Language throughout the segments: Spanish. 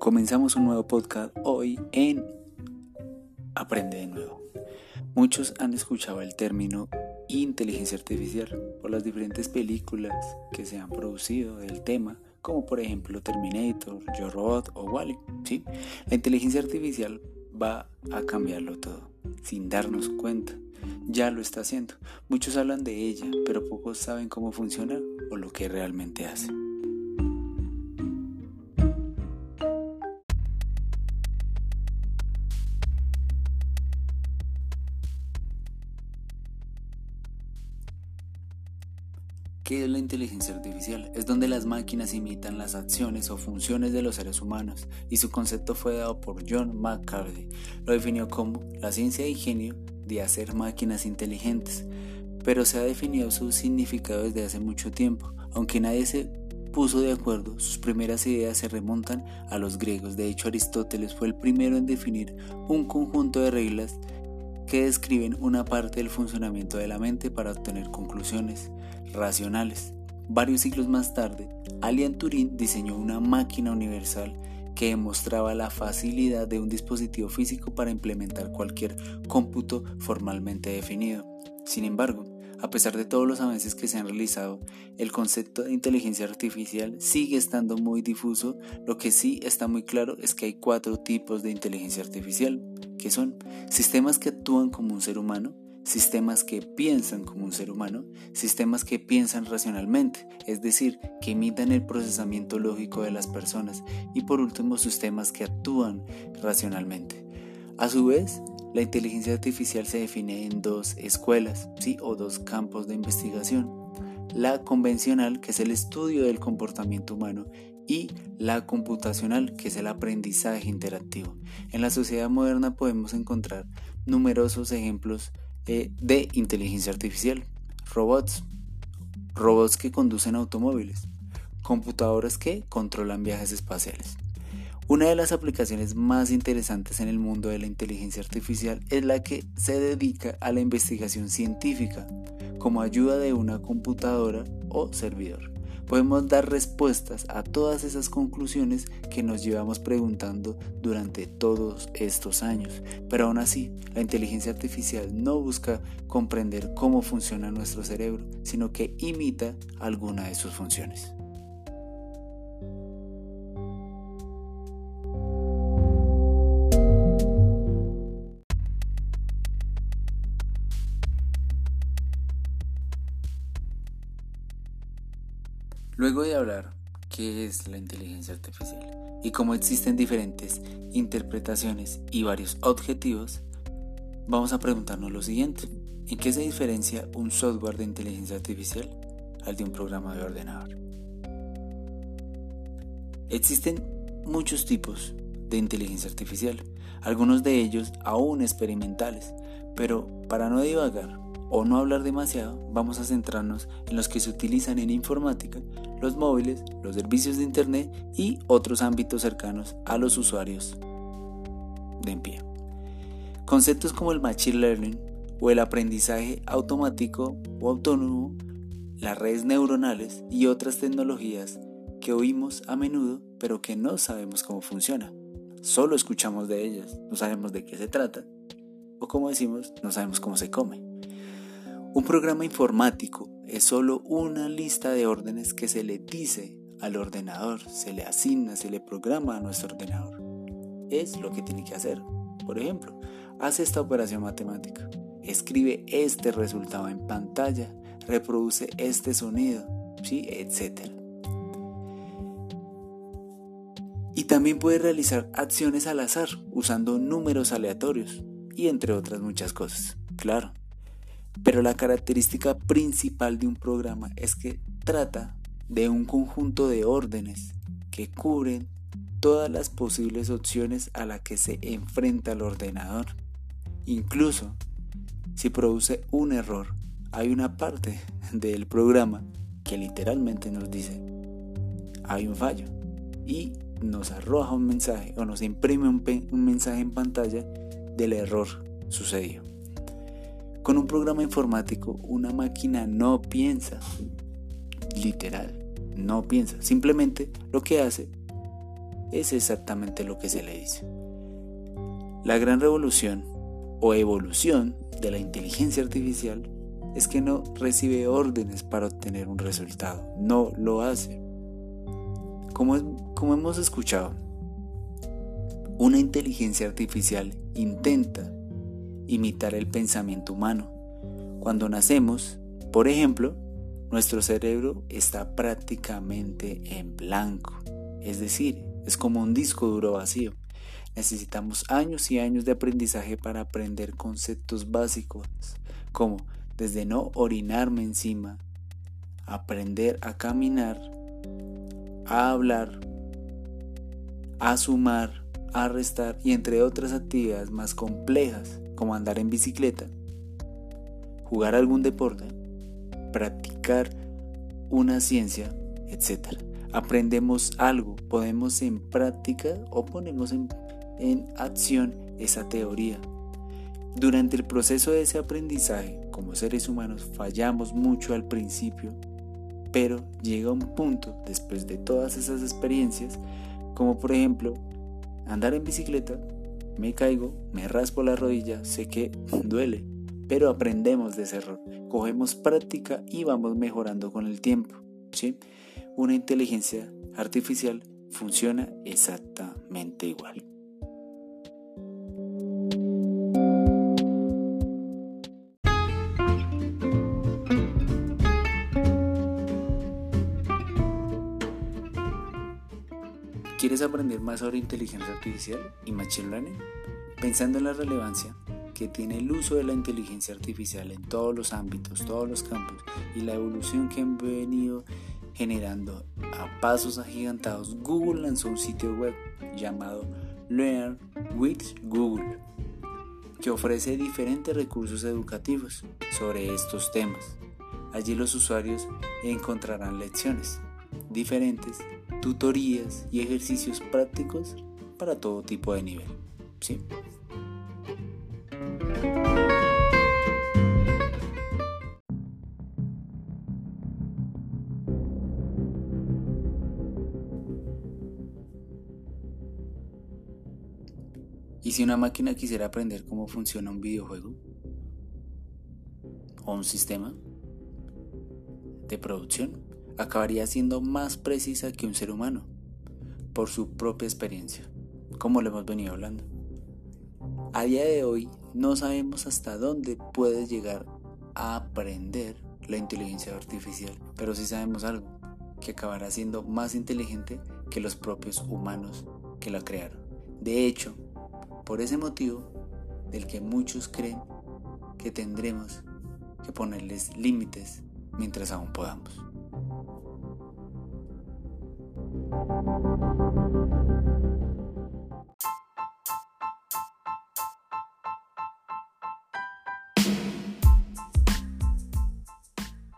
Comenzamos un nuevo podcast hoy en Aprende de nuevo. Muchos han escuchado el término inteligencia artificial por las diferentes películas que se han producido del tema, como por ejemplo Terminator, Yo Robot o Wally. ¿sí? La inteligencia artificial va a cambiarlo todo, sin darnos cuenta. Ya lo está haciendo. Muchos hablan de ella, pero pocos saben cómo funciona o lo que realmente hace. ¿Qué es la inteligencia artificial? Es donde las máquinas imitan las acciones o funciones de los seres humanos y su concepto fue dado por John McCarthy. Lo definió como la ciencia de ingenio de hacer máquinas inteligentes, pero se ha definido su significado desde hace mucho tiempo, aunque nadie se puso de acuerdo, sus primeras ideas se remontan a los griegos. De hecho, Aristóteles fue el primero en definir un conjunto de reglas que describen una parte del funcionamiento de la mente para obtener conclusiones racionales. Varios siglos más tarde, Alan Turing diseñó una máquina universal que demostraba la facilidad de un dispositivo físico para implementar cualquier cómputo formalmente definido. Sin embargo, a pesar de todos los avances que se han realizado, el concepto de inteligencia artificial sigue estando muy difuso. Lo que sí está muy claro es que hay cuatro tipos de inteligencia artificial, que son sistemas que actúan como un ser humano, sistemas que piensan como un ser humano, sistemas que piensan racionalmente, es decir, que imitan el procesamiento lógico de las personas, y por último sistemas que actúan racionalmente. A su vez, la inteligencia artificial se define en dos escuelas, ¿sí? o dos campos de investigación. La convencional, que es el estudio del comportamiento humano, y la computacional, que es el aprendizaje interactivo. En la sociedad moderna podemos encontrar numerosos ejemplos eh, de inteligencia artificial. Robots, robots que conducen automóviles, computadoras que controlan viajes espaciales. Una de las aplicaciones más interesantes en el mundo de la inteligencia artificial es la que se dedica a la investigación científica como ayuda de una computadora o servidor. Podemos dar respuestas a todas esas conclusiones que nos llevamos preguntando durante todos estos años. Pero aún así, la inteligencia artificial no busca comprender cómo funciona nuestro cerebro, sino que imita alguna de sus funciones. Luego de hablar qué es la inteligencia artificial y cómo existen diferentes interpretaciones y varios objetivos, vamos a preguntarnos lo siguiente. ¿En qué se diferencia un software de inteligencia artificial al de un programa de ordenador? Existen muchos tipos de inteligencia artificial, algunos de ellos aún experimentales, pero para no divagar, o no hablar demasiado, vamos a centrarnos en los que se utilizan en informática, los móviles, los servicios de Internet y otros ámbitos cercanos a los usuarios de en pie. Conceptos como el Machine Learning o el aprendizaje automático o autónomo, las redes neuronales y otras tecnologías que oímos a menudo pero que no sabemos cómo funciona. Solo escuchamos de ellas, no sabemos de qué se trata o como decimos, no sabemos cómo se come. Un programa informático es solo una lista de órdenes que se le dice al ordenador, se le asigna, se le programa a nuestro ordenador. Es lo que tiene que hacer. Por ejemplo, hace esta operación matemática, escribe este resultado en pantalla, reproduce este sonido, ¿sí? etc. Y también puede realizar acciones al azar usando números aleatorios y entre otras muchas cosas. Claro, pero la característica principal de un programa es que trata de un conjunto de órdenes que cubren todas las posibles opciones a las que se enfrenta el ordenador. Incluso si produce un error, hay una parte del programa que literalmente nos dice, hay un fallo y nos arroja un mensaje o nos imprime un, un mensaje en pantalla del error sucedido. Con un programa informático, una máquina no piensa, literal, no piensa. Simplemente lo que hace es exactamente lo que se le dice. La gran revolución o evolución de la inteligencia artificial es que no recibe órdenes para obtener un resultado, no lo hace. Como, hemos escuchado, una inteligencia artificial intenta imitar el pensamiento humano. Cuando nacemos, por ejemplo, nuestro cerebro está prácticamente en blanco, es decir, es como un disco duro vacío. Necesitamos años y años de aprendizaje para aprender conceptos básicos, como desde no orinarme encima, aprender a caminar, a hablar, a sumar, a restar y entre otras actividades más complejas como andar en bicicleta, jugar algún deporte, practicar una ciencia, etc. Aprendemos algo, ponemos en práctica o ponemos en, en acción esa teoría. Durante el proceso de ese aprendizaje, como seres humanos, fallamos mucho al principio, pero llega un punto, después de todas esas experiencias, como por ejemplo andar en bicicleta, me caigo, me raspo la rodilla, sé que duele, pero aprendemos de ese error, cogemos práctica y vamos mejorando con el tiempo. ¿sí? Una inteligencia artificial funciona exactamente igual. ¿Quieres aprender más sobre inteligencia artificial y machine learning? Pensando en la relevancia que tiene el uso de la inteligencia artificial en todos los ámbitos, todos los campos y la evolución que han venido generando a pasos agigantados, Google lanzó un sitio web llamado Learn with Google, que ofrece diferentes recursos educativos sobre estos temas. Allí los usuarios encontrarán lecciones diferentes tutorías y ejercicios prácticos para todo tipo de nivel. ¿sí? ¿Y si una máquina quisiera aprender cómo funciona un videojuego? ¿O un sistema de producción? Acabaría siendo más precisa que un ser humano, por su propia experiencia, como lo hemos venido hablando. A día de hoy no sabemos hasta dónde puede llegar a aprender la inteligencia artificial, pero sí sabemos algo, que acabará siendo más inteligente que los propios humanos que la crearon. De hecho, por ese motivo del que muchos creen que tendremos que ponerles límites mientras aún podamos.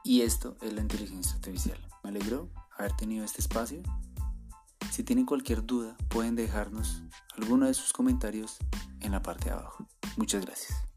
Y esto es la inteligencia artificial. Me alegró haber tenido este espacio. Si tienen cualquier duda, pueden dejarnos alguno de sus comentarios en la parte de abajo. Muchas gracias.